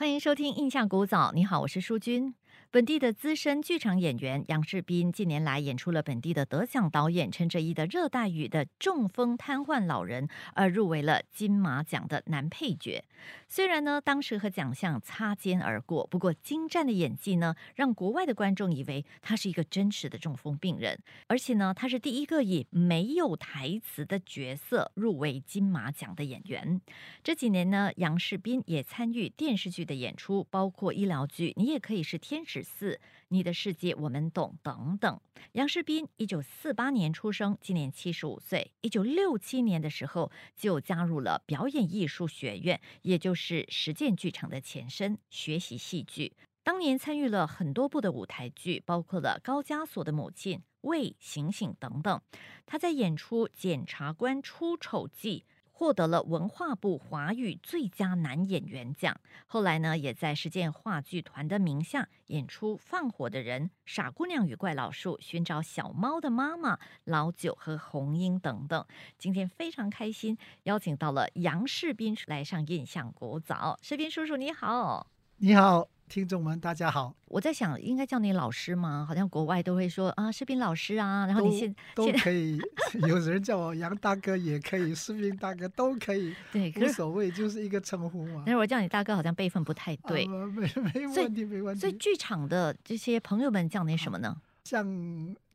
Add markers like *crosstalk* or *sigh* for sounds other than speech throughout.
欢迎收听印象古早，你好，我是淑君。本地的资深剧场演员杨世斌近年来演出了本地的得奖导演陈哲一的《热带雨》的中风瘫痪老人，而入围了金马奖的男配角。虽然呢，当时和奖项擦肩而过，不过精湛的演技呢，让国外的观众以为他是一个真实的中风病人。而且呢，他是第一个以没有台词的角色入围金马奖的演员。这几年呢，杨世斌也参与电视剧的演出，包括医疗剧《你也可以是天使》。四，你的世界我们懂等等。杨世斌一九四八年出生，今年七十五岁。一九六七年的时候就加入了表演艺术学院，也就是是实践剧场的前身，学习戏剧。当年参与了很多部的舞台剧，包括了高加索的母亲、未醒醒等等。他在演出《检察官出丑记》。获得了文化部华语最佳男演员奖。后来呢，也在实践话剧团的名下演出《放火的人》《傻姑娘与怪老树》《寻找小猫的妈妈》《老九》和《红英》等等。今天非常开心，邀请到了杨世斌来上印象国早。世斌叔叔你好，你好。听众们，大家好！我在想，应该叫你老师吗？好像国外都会说啊，士兵老师啊。然后你现都可以，*laughs* 有人叫我杨大哥也可以，士兵大哥都可以，*laughs* 对，无所谓，就是一个称呼嘛。但是我叫你大哥，好像辈分不太对。没没问题，没问题。所以剧场的这些朋友们叫你什么呢？像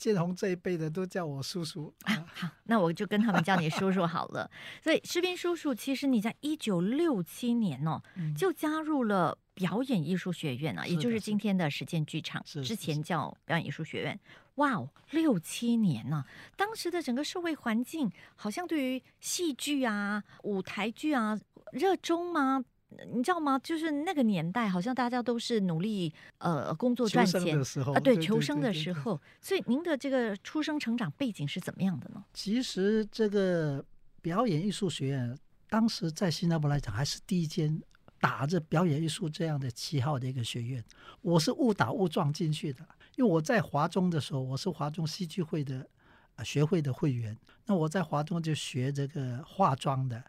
建宏这一辈的都叫我叔叔啊。好，那我就跟他们叫你叔叔好了。所以士兵叔叔，其实你在一九六七年哦，就加入了。表演艺术学院啊，也就是今天的实践剧场，之前叫表演艺术学院。哇哦，六七年呢，当时的整个社会环境好像对于戏剧啊、舞台剧啊热衷吗？你知道吗？就是那个年代，好像大家都是努力呃工作赚钱的时候啊，对，求生的时候。所以您的这个出生成长背景是怎么样的呢？其实这个表演艺术学院当时在新加坡来讲，还是第一间。打着表演艺术这样的旗号的一个学院，我是误打误撞进去的。因为我在华中的时候，我是华中戏剧会的啊学会的会员。那我在华中就学这个化妆的，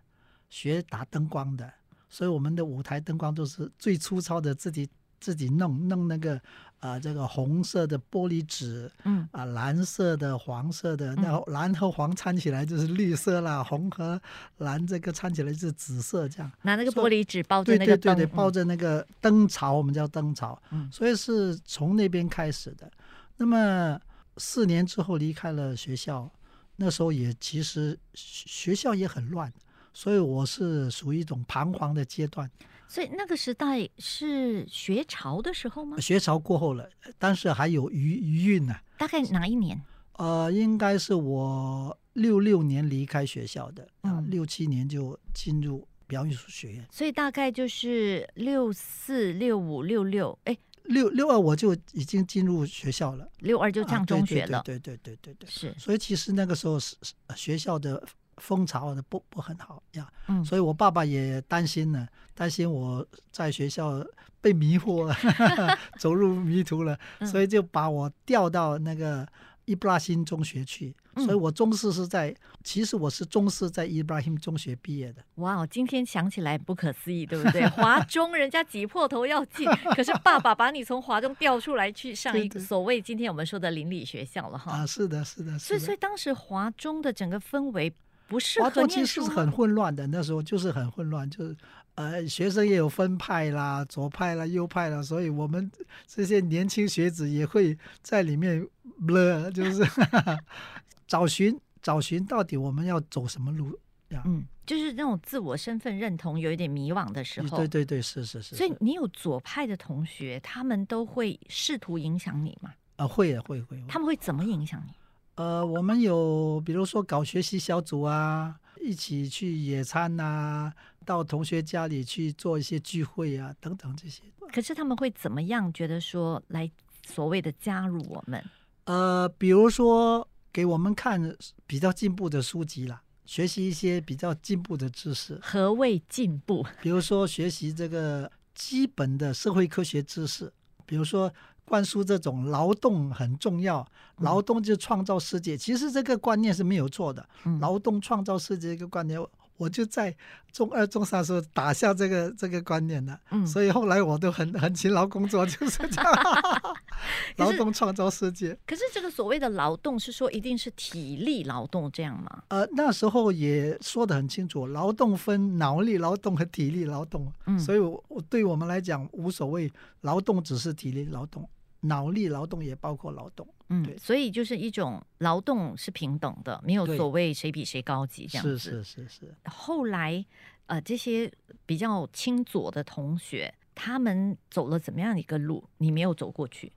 学打灯光的，所以我们的舞台灯光都是最粗糙的，自己。自己弄弄那个啊，这个红色的玻璃纸，嗯。啊，蓝色的、黄色的，然后蓝和黄掺起来就是绿色啦，红和蓝这个掺起来是紫色，这样。拿那个玻璃纸包着那个对对对，包着那个灯槽，我们叫灯槽，嗯，所以是从那边开始的。那么四年之后离开了学校，那时候也其实学校也很乱，所以我是属于一种彷徨的阶段。所以那个时代是学潮的时候吗？学潮过后了，但是还有余余韵呢。大概哪一年？呃，应该是我六六年离开学校的，啊，六七年就进入表演艺术学院。所以大概就是六四、六五、六六，哎，六六二我就已经进入学校了，六二就上中学了。对对对对对，是。所以其实那个时候是学校的。风潮的不不很好呀，嗯，所以我爸爸也担心呢，担心我在学校被迷惑了，*laughs* 走入迷途了，所以就把我调到那个伊布拉辛中学去。所以我中四是在，其实我是中四在伊布拉辛中学毕业的。哇，今天想起来不可思议，对不对？*laughs* 华中人家挤破头要进，*laughs* 可是爸爸把你从华中调出来去上一个所谓今天我们说的邻里学校了哈。啊，是的，是的，所以所以当时华中的整个氛围。不是，华中其实是很混乱的，那时候就是很混乱，就是呃，学生也有分派啦，左派啦，右派啦，所以我们这些年轻学子也会在里面了，就是 *laughs* 找寻找寻到底我们要走什么路呀？嗯，就是那种自我身份认同有一点迷惘的时候。对对对，是是是。所以你有左派的同学，他们都会试图影响你吗？啊，会啊，会会。他们会怎么影响你？呃，我们有比如说搞学习小组啊，一起去野餐呐，到同学家里去做一些聚会啊，等等这些。可是他们会怎么样觉得说来所谓的加入我们？呃，比如说给我们看比较进步的书籍啦，学习一些比较进步的知识，何谓进步？*laughs* 比如说学习这个基本的社会科学知识，比如说灌输这种劳动很重要，劳动就创造世界。其实这个观念是没有错的，嗯劳动创造世界这个观念，我就在中二、中三的时候打下这个这个观念的。嗯所以后来我都很 *laughs* 很勤劳工作，就是这样，*laughs* 劳动创造世界。可是这个所谓的劳动是说一定是体力劳动这样吗？呃，那时候也说得很清楚，劳动分脑力劳动和体力劳动，嗯所以我我对我们来讲无所谓，劳动只是体力劳动，脑力劳动也包括劳动。嗯对，所以就是一种劳动是平等的，没有所谓谁比谁高级这样子。是是是是，后来，呃，这些比较亲左的同学，他们走了怎么样的一个路？你没有走过去，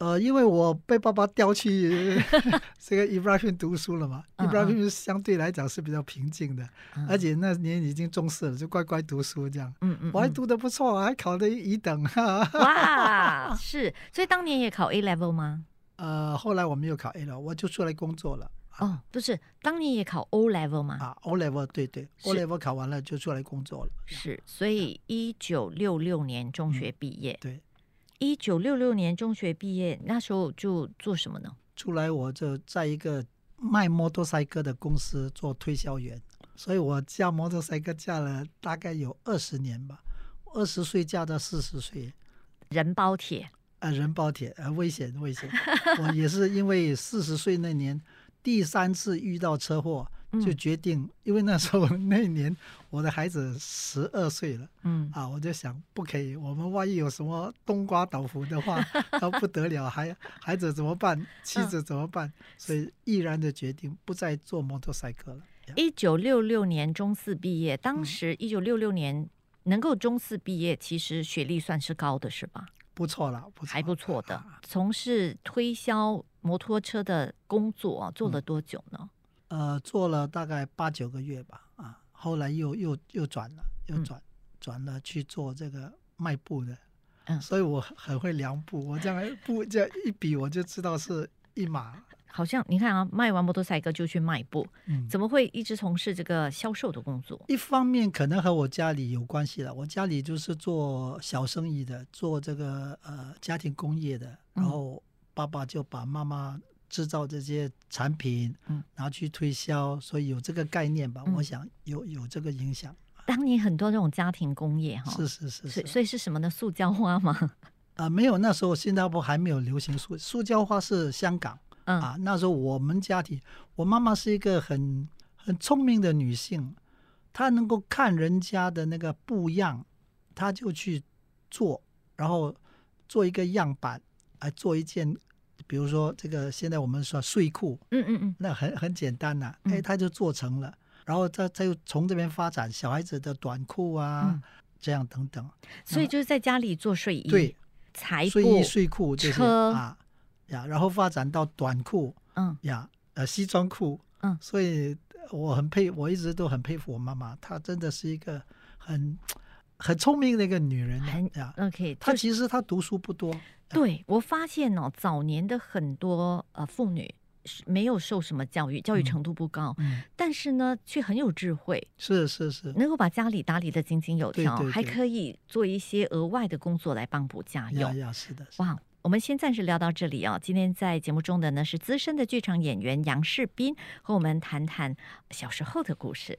呃，因为我被爸爸调去 *laughs* 这个 Ibrahim 读书了嘛，Ibrahim 相对来讲是比较平静的，嗯而且那年已经中四了，就乖乖读书这样。嗯嗯，嗯我还读的不错，还考了一等。*laughs* 哇，是，所以当年也考 A level 吗？呃，后来我没有考 A 了，我就出来工作了。哦，不是，当年也考 O level 吗？啊，O level 对对，O level 考完了就出来工作了。是，所以一九六六年中学毕业。对，一九六六年中学毕业，那时候就做什么呢？出来我就在一个卖摩托赛车的公司做推销员，所以我驾摩托赛车驾了大概有二十年吧，二十岁驾到四十岁。人包铁，呃，人包铁，呃，危险危险。我也是因为四十岁那年第三次遇到车祸，就嗯决定，*laughs* 因为那时候那年我的孩子十二岁了嗯啊，我就想不可以，我们万一有什么冬瓜倒伏的话，*laughs* 那不得了，孩孩子怎么办？妻子怎么办？所以毅然的决定不再做摩托赛车了。一九六六年中四毕业，嗯当时一九六六年能够中四毕业，其实学历算是高的，是吧？不错了，不错，还不错的啊。从事推销摩托车的工作啊，做嗯了多久呢？呃，做了大概八九个月吧，啊，后来又又又转了，又嗯。转、转了去做这个卖布的，嗯。*laughs* 所以我很很会量布，我这样布这样一比我就知道是一码，*laughs* 好像你看啊，卖完摩托赛车就去卖布，嗯，怎么会一直从事这个销售的工作？一方面可能和我家里有关系了，我家里就是做小生意的，做这个呃家庭工业的，嗯。然后爸爸就把妈妈制造这些产品，嗯，然后去推销，所以有这个概念吧，嗯我想有有这个影响，当年很多这种家庭工业哈，是是是是所以，所以是什么呢？塑胶花吗？*laughs* 啊、没有，那时候新加坡还没有流行塑塑胶花是香港嗯啊。那时候我们家庭，我妈妈是一个很很聪明的女性，她能够看人家的那个布样，她就去做，然后做一个样板，来做一件，比如说这个现在我们说睡裤，嗯嗯嗯，那很很简单呐、嗯。哎，它就做成了，然后她她又从这边发展小孩子的短裤啊，嗯。这样等等，所以就是在家里做睡衣，对。裁睡衣、，睡裤这些车。啊呀，然后发展到短裤嗯。呀，呃，西装裤，嗯。所以我很佩，我一直都很佩服我妈妈，她真的是一个很很聪明的一个女人。，OK，她其实她读书不多，对我发现哦，早年的很多呃妇女是没有受什么教育，教育嗯程度不高，嗯，但是呢却很有智慧，是是是，能够把家里打理的井井有条，对对对还可以做一些额外的工作来帮补家用。呀呀，是的，哇，我们先暂时聊到这里啊。今天在节目中的呢是资深的剧场演员杨世斌，和我们谈谈小时候的故事。